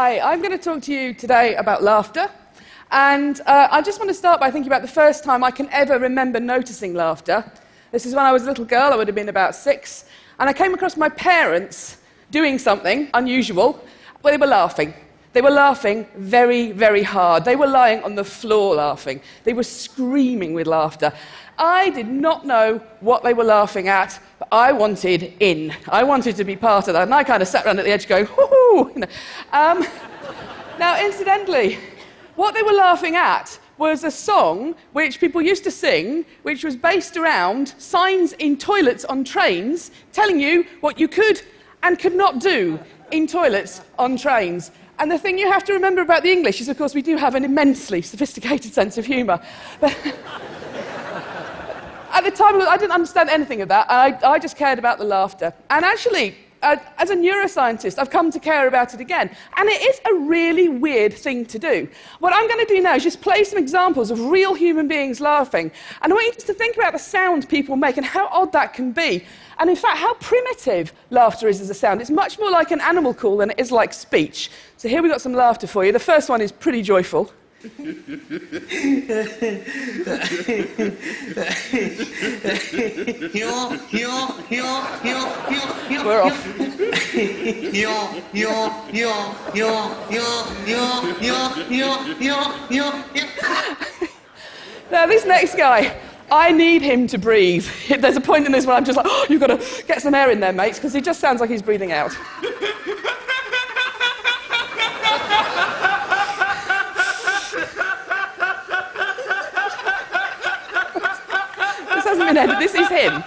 Hi, I'm going to talk to you today about laughter. And uh, I just want to start by thinking about the first time I can ever remember noticing laughter. This is when I was a little girl, I would have been about six, and I came across my parents doing something unusual where they were laughing. They were laughing very, very hard. They were lying on the floor laughing. They were screaming with laughter. I did not know what they were laughing at, but I wanted in. I wanted to be part of that. And I kind of sat around at the edge going, whoo um, now, incidentally, what they were laughing at was a song which people used to sing, which was based around signs in toilets on trains telling you what you could and could not do in toilets on trains. And the thing you have to remember about the English is, of course, we do have an immensely sophisticated sense of humour. At the time, I didn't understand anything of that. I, I just cared about the laughter. And actually, uh, as a neuroscientist, I've come to care about it again. And it is a really weird thing to do. What I'm going to do now is just play some examples of real human beings laughing. And I want you just to think about the sound people make and how odd that can be. And in fact, how primitive laughter is as a sound. It's much more like an animal call than it is like speech. So here we've got some laughter for you. The first one is pretty joyful. We're off. now, this next guy, I need him to breathe. There's a point in this where I'm just like, oh, you've got to get some air in there, mates, because he just sounds like he's breathing out. This hasn't been edited. This is him.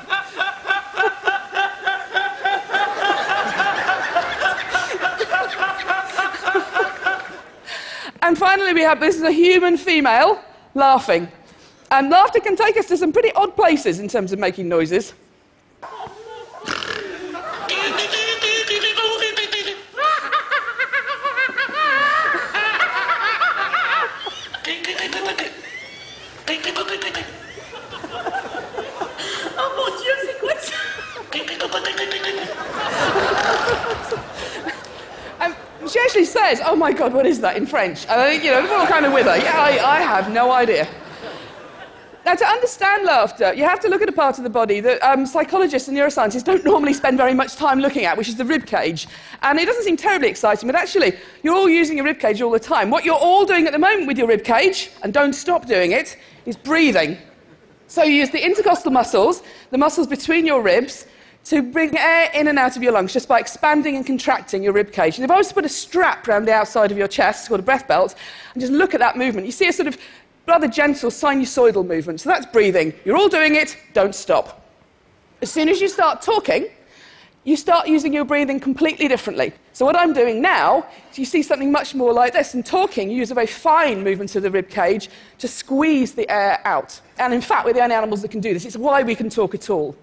and finally, we have this is a human female laughing. And laughter can take us to some pretty odd places in terms of making noises. Um, she actually says, Oh my God, what is that in French? And I think, you know, we're all kind of with her. Yeah, I, I have no idea. Now, to understand laughter, you have to look at a part of the body that um, psychologists and neuroscientists don't normally spend very much time looking at, which is the rib cage. And it doesn't seem terribly exciting, but actually, you're all using your rib cage all the time. What you're all doing at the moment with your rib cage, and don't stop doing it, is breathing. So you use the intercostal muscles, the muscles between your ribs, to bring air in and out of your lungs just by expanding and contracting your rib cage. And if I was to put a strap around the outside of your chest, called a breath belt, and just look at that movement, you see a sort of rather gentle sinusoidal movement. So that's breathing. You're all doing it, don't stop. As soon as you start talking, you start using your breathing completely differently. So, what I'm doing now you see something much more like this. In talking, you use a very fine movement of the rib cage to squeeze the air out. And in fact, we're the only animals that can do this. It's why we can talk at all.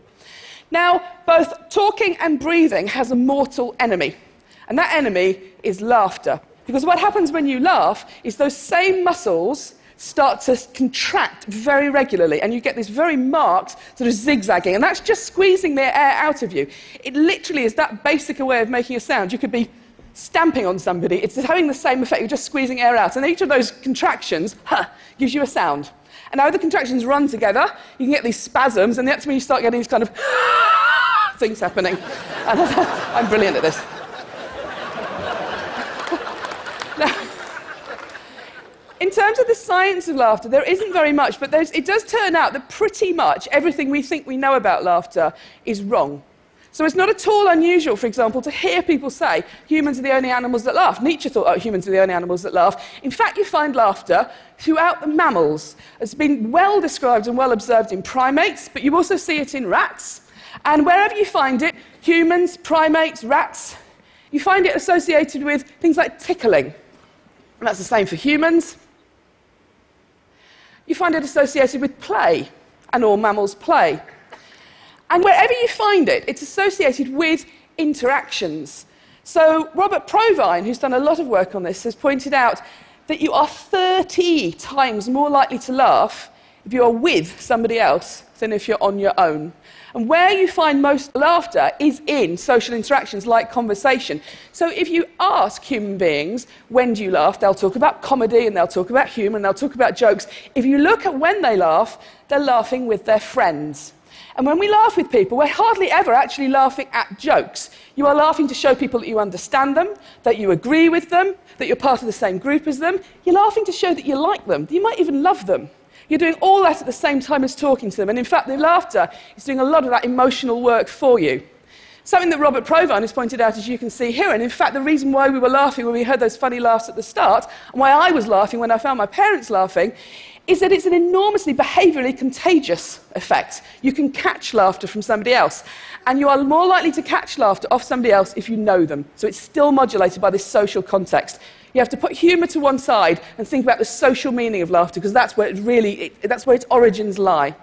Now, both talking and breathing has a mortal enemy, and that enemy is laughter. Because what happens when you laugh is those same muscles start to contract very regularly, and you get this very marked sort of zigzagging, and that's just squeezing the air out of you. It literally is that basic a way of making a sound. You could be stamping on somebody, it's having the same effect, you're just squeezing air out, and each of those contractions huh, gives you a sound. And now the contractions run together, you can get these spasms, and that's when you start getting these kind of things happening. And I'm brilliant at this. In terms of the science of laughter, there isn't very much, but it does turn out that pretty much everything we think we know about laughter is wrong. So it's not at all unusual, for example, to hear people say humans are the only animals that laugh. Nietzsche thought oh, humans are the only animals that laugh. In fact, you find laughter throughout the mammals. It's been well described and well observed in primates, but you also see it in rats. And wherever you find it, humans, primates, rats, you find it associated with things like tickling. And that's the same for humans. You find it associated with play, and all mammals play. And wherever you find it, it's associated with interactions. So, Robert Provine, who's done a lot of work on this, has pointed out that you are 30 times more likely to laugh if you are with somebody else than if you're on your own. And where you find most laughter is in social interactions like conversation. So if you ask human beings, when do you laugh? They'll talk about comedy and they'll talk about humour and they'll talk about jokes. If you look at when they laugh, they're laughing with their friends. And when we laugh with people, we're hardly ever actually laughing at jokes. You are laughing to show people that you understand them, that you agree with them, that you're part of the same group as them. You're laughing to show that you like them, you might even love them. You're doing all that at the same time as talking to them. And in fact, the laughter is doing a lot of that emotional work for you. Something that Robert Provine has pointed out, as you can see here, and in fact, the reason why we were laughing when we heard those funny laughs at the start, and why I was laughing when I found my parents laughing, is that it's an enormously behaviorally contagious effect. You can catch laughter from somebody else, and you are more likely to catch laughter off somebody else if you know them. So it's still modulated by this social context. You have to put humour to one side and think about the social meaning of laughter, because that's where it really, it, that's where its origins lie.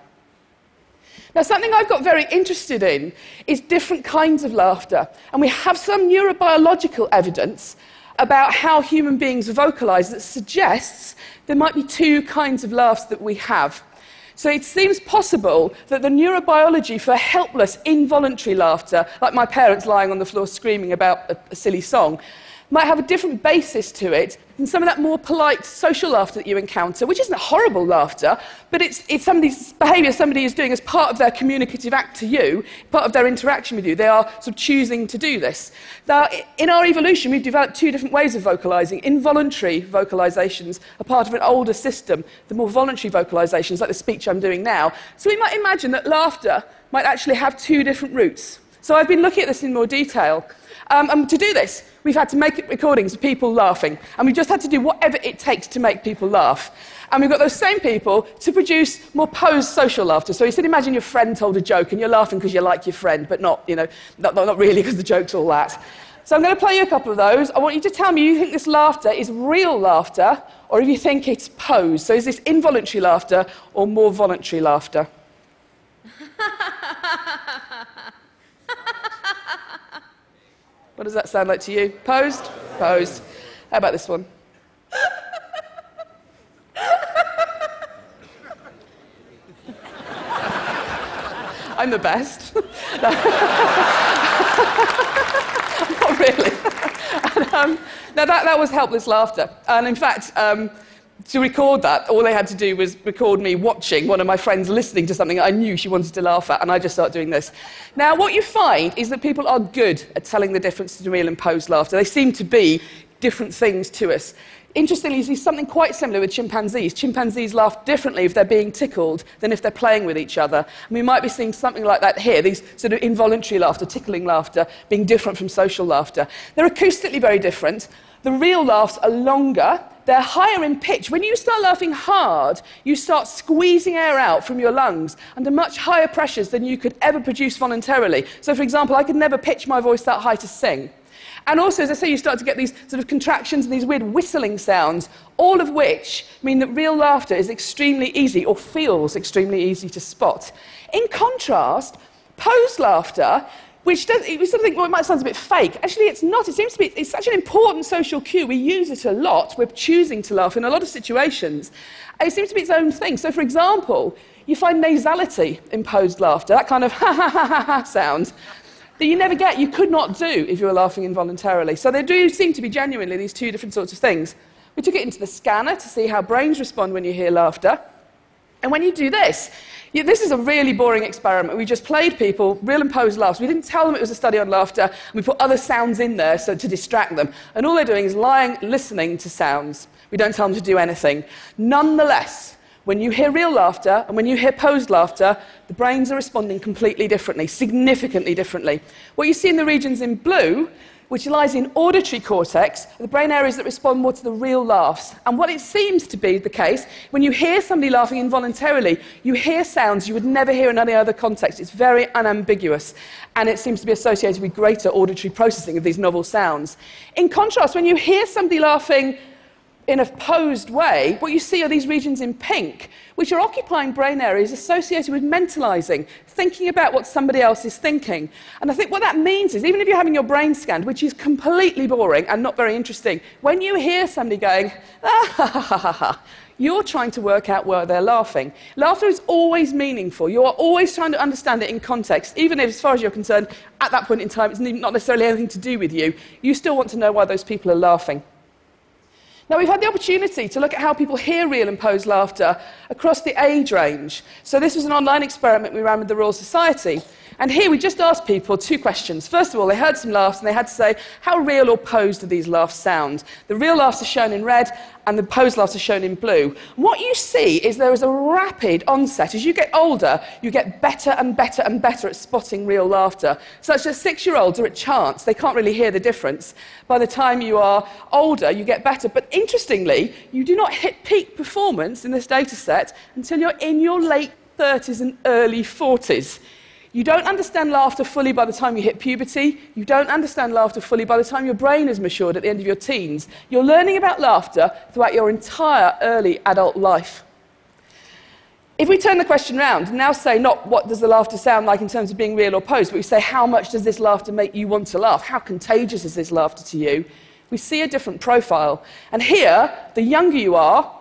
Now, something I've got very interested in is different kinds of laughter. And we have some neurobiological evidence about how human beings vocalize that suggests there might be two kinds of laughs that we have. So it seems possible that the neurobiology for helpless, involuntary laughter, like my parents lying on the floor screaming about a, a silly song, might have a different basis to it than some of that more polite social laughter that you encounter, which isn't horrible laughter, but it's, it's somebody's behaviour somebody is doing as part of their communicative act to you, part of their interaction with you. They are sort of choosing to do this. Now, in our evolution, we've developed two different ways of vocalising. Involuntary vocalisations are part of an older system, the more voluntary vocalisations, like the speech I'm doing now. So we might imagine that laughter might actually have two different roots. So I've been looking at this in more detail. Um, and to do this, we've had to make recordings of people laughing. And we've just had to do whatever it takes to make people laugh. And we've got those same people to produce more posed social laughter. So you said, imagine your friend told a joke and you're laughing because you like your friend, but not, you know, not, not really because the joke's all that. So I'm going to play you a couple of those. I want you to tell me you think this laughter is real laughter or if you think it's posed. So is this involuntary laughter or more voluntary laughter? What does that sound like to you? Posed? Posed. How about this one? I'm the best. Not really. And, um, now, that, that was helpless laughter. And in fact, um, to record that, all they had to do was record me watching one of my friends listening to something I knew she wanted to laugh at, and I just started doing this. Now, what you find is that people are good at telling the difference between real and posed laughter. They seem to be different things to us. Interestingly, you see something quite similar with chimpanzees. Chimpanzees laugh differently if they're being tickled than if they're playing with each other. And we might be seeing something like that here, these sort of involuntary laughter, tickling laughter, being different from social laughter. They're acoustically very different. The real laughs are longer, they're higher in pitch. When you start laughing hard, you start squeezing air out from your lungs under much higher pressures than you could ever produce voluntarily. So, for example, I could never pitch my voice that high to sing. And also, as I say, you start to get these sort of contractions and these weird whistling sounds, all of which mean that real laughter is extremely easy or feels extremely easy to spot. In contrast, posed laughter which does, we sort of think, well, it might sound a bit fake. Actually, it's not. It seems to be, it's such an important social cue. We use it a lot. We're choosing to laugh in a lot of situations. It seems to be its own thing. So, for example, you find nasality imposed laughter, that kind of ha ha ha ha ha sound that you never get, you could not do if you were laughing involuntarily. So, there do seem to be genuinely these two different sorts of things. We took it into the scanner to see how brains respond when you hear laughter. And when you do this, yeah, this is a really boring experiment. We just played people real and posed laughs. We didn't tell them it was a study on laughter. We put other sounds in there so to distract them. And all they're doing is lying, listening to sounds. We don't tell them to do anything. Nonetheless, when you hear real laughter and when you hear posed laughter, the brains are responding completely differently, significantly differently. What you see in the regions in blue which lies in auditory cortex, the brain areas that respond more to the real laughs. And what it seems to be the case, when you hear somebody laughing involuntarily, you hear sounds you would never hear in any other context. It's very unambiguous, and it seems to be associated with greater auditory processing of these novel sounds. In contrast, when you hear somebody laughing in a posed way, what you see are these regions in pink, which are occupying brain areas associated with mentalizing, thinking about what somebody else is thinking. And I think what that means is, even if you're having your brain scanned, which is completely boring and not very interesting, when you hear somebody going, ah, ha, ha, ha, ha, ha, you're trying to work out where they're laughing. Laughter is always meaningful. You are always trying to understand it in context, even if, as far as you're concerned, at that point in time, it's not necessarily anything to do with you. You still want to know why those people are laughing. Now, we've had the opportunity to look at how people hear real and posed laughter across the age range. So, this was an online experiment we ran with the Royal Society. And here we just asked people two questions. First of all, they heard some laughs and they had to say, how real or posed do these laughs sound? The real laughs are shown in red and the posed laughs are shown in blue. what you see is there is a rapid onset. As you get older, you get better and better and better at spotting real laughter. Such as six year olds are at chance, they can't really hear the difference. By the time you are older, you get better. But interestingly, you do not hit peak performance in this data set until you're in your late 30s and early 40s. You don't understand laughter fully by the time you hit puberty. You don't understand laughter fully by the time your brain is matured at the end of your teens. You're learning about laughter throughout your entire early adult life. If we turn the question round and now say not what does the laughter sound like in terms of being real or posed, but we say how much does this laughter make you want to laugh? How contagious is this laughter to you? We see a different profile. And here, the younger you are,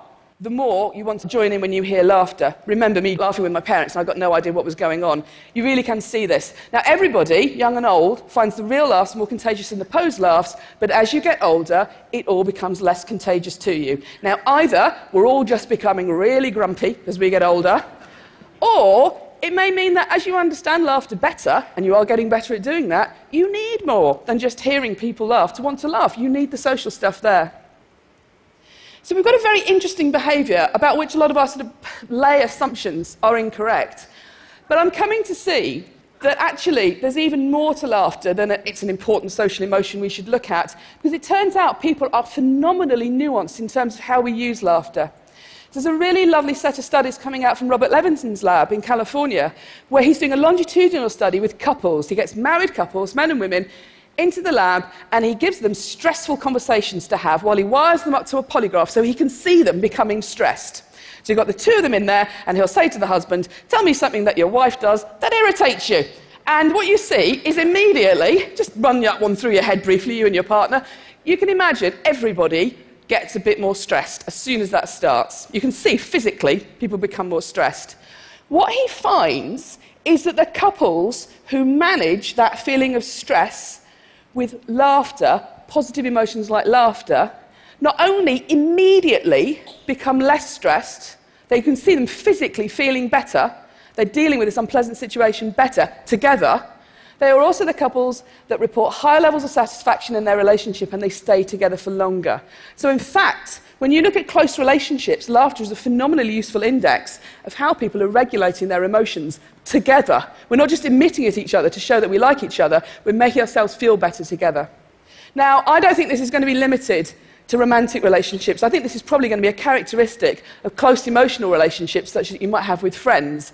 the more you want to join in when you hear laughter. Remember me laughing with my parents and I got no idea what was going on. You really can see this. Now, everybody, young and old, finds the real laughs more contagious than the posed laughs, but as you get older, it all becomes less contagious to you. Now, either we're all just becoming really grumpy as we get older, or it may mean that as you understand laughter better, and you are getting better at doing that, you need more than just hearing people laugh to want to laugh. You need the social stuff there. So we've got a very interesting behaviour about which a lot of our sort of lay assumptions are incorrect. But I'm coming to see that actually there's even more to laughter than it's an important social emotion we should look at, because it turns out people are phenomenally nuanced in terms of how we use laughter. There's a really lovely set of studies coming out from Robert Levenson's lab in California, where he's doing a longitudinal study with couples. He gets married couples, men and women, into the lab and he gives them stressful conversations to have while he wires them up to a polygraph so he can see them becoming stressed. So you've got the two of them in there, and he'll say to the husband, Tell me something that your wife does that irritates you. And what you see is immediately, just run that one through your head briefly, you and your partner, you can imagine everybody gets a bit more stressed as soon as that starts. You can see physically people become more stressed. What he finds is that the couples who manage that feeling of stress with laughter, positive emotions like laughter, not only immediately become less stressed, they can see them physically feeling better, they're dealing with this unpleasant situation better together. They are also the couples that report higher levels of satisfaction in their relationship and they stay together for longer. So, in fact, when you look at close relationships, laughter is a phenomenally useful index of how people are regulating their emotions together. We're not just emitting at each other to show that we like each other, we're making ourselves feel better together. Now, I don't think this is going to be limited to romantic relationships. I think this is probably going to be a characteristic of close emotional relationships, such as you might have with friends,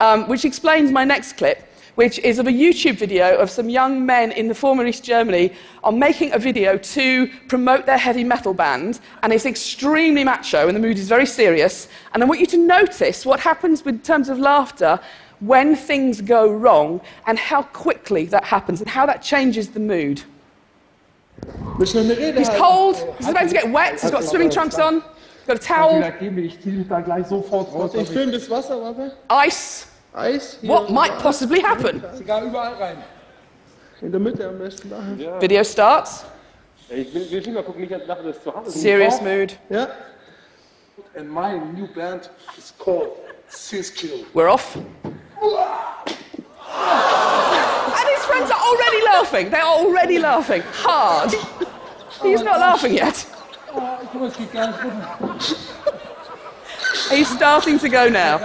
um, which explains my next clip which is of a YouTube video of some young men in the former East Germany on making a video to promote their heavy metal band. And it's extremely macho, and the mood is very serious. And I want you to notice what happens in terms of laughter when things go wrong and how quickly that happens and how that changes the mood. He's cold, he's about to get wet, he's got swimming trunks on, he's got a towel. Ice. Eis? What might possibly happen? Sogar überall rein. In der Mitte am besten da. Ja. Video starts. Ich will, will mal gucken, nicht nachher das zu Hause. Serious mood. Ja. And my new band is called Siskill. We're off. and his friends are already laughing. They're already laughing. Hard. He's not laughing yet. He's starting to go now.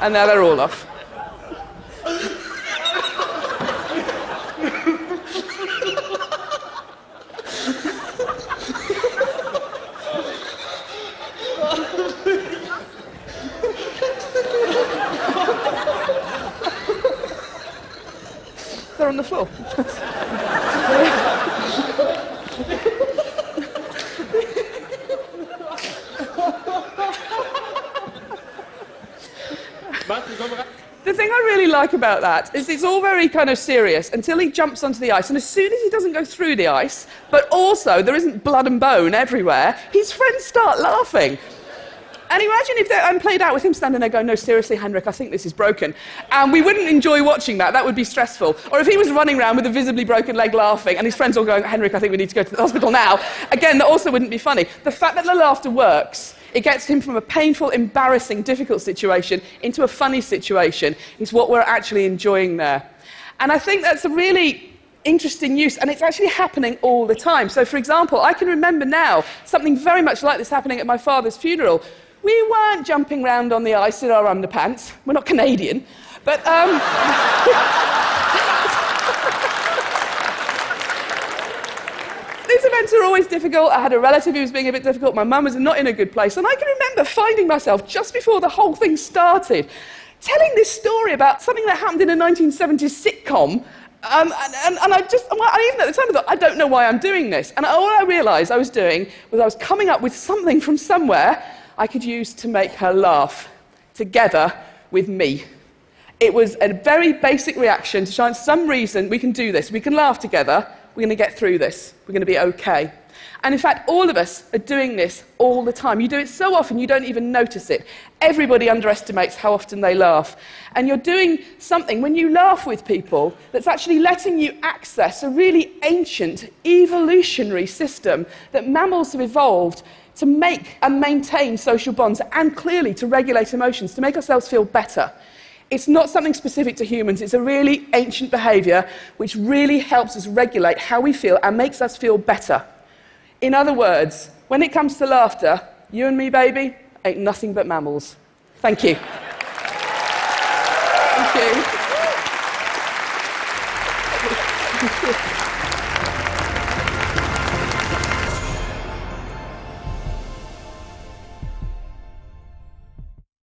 And now they're all off. stressful. Martin, komm rein. The thing I really like about that is it's all very kind of serious until he jumps onto the ice. And as soon as he doesn't go through the ice, but also there isn't blood and bone everywhere, his friends start laughing. And imagine if I'm played out with him standing there going, No, seriously, Henrik, I think this is broken. And we wouldn't enjoy watching that. That would be stressful. Or if he was running around with a visibly broken leg laughing and his friends all going, Henrik, I think we need to go to the hospital now. Again, that also wouldn't be funny. The fact that the laughter works, it gets him from a painful, embarrassing, difficult situation into a funny situation, is what we're actually enjoying there. And I think that's a really interesting use, and it's actually happening all the time. So, for example, I can remember now something very much like this happening at my father's funeral. We weren't jumping around on the ice in our underpants. We're not Canadian. But um, events are always difficult. I had a relative who was being a bit difficult. My mum was not in a good place. And I can remember finding myself just before the whole thing started telling this story about something that happened in a 1970s sitcom. Um, and, and, and I just, I even at the time I thought, I don't know why I'm doing this. And all I realised I was doing was I was coming up with something from somewhere I could use to make her laugh together with me. It was a very basic reaction to show some reason we can do this. We can laugh together. We're going to get through this. We're going to be okay. And in fact, all of us are doing this all the time. You do it so often you don't even notice it. Everybody underestimates how often they laugh. And you're doing something when you laugh with people that's actually letting you access a really ancient evolutionary system that mammals have evolved to make and maintain social bonds and clearly to regulate emotions, to make ourselves feel better. It's not something specific to humans, it's a really ancient behavior which really helps us regulate how we feel and makes us feel better. In other words, when it comes to laughter, you and me, baby, ain't nothing but mammals. Thank you. Thank you.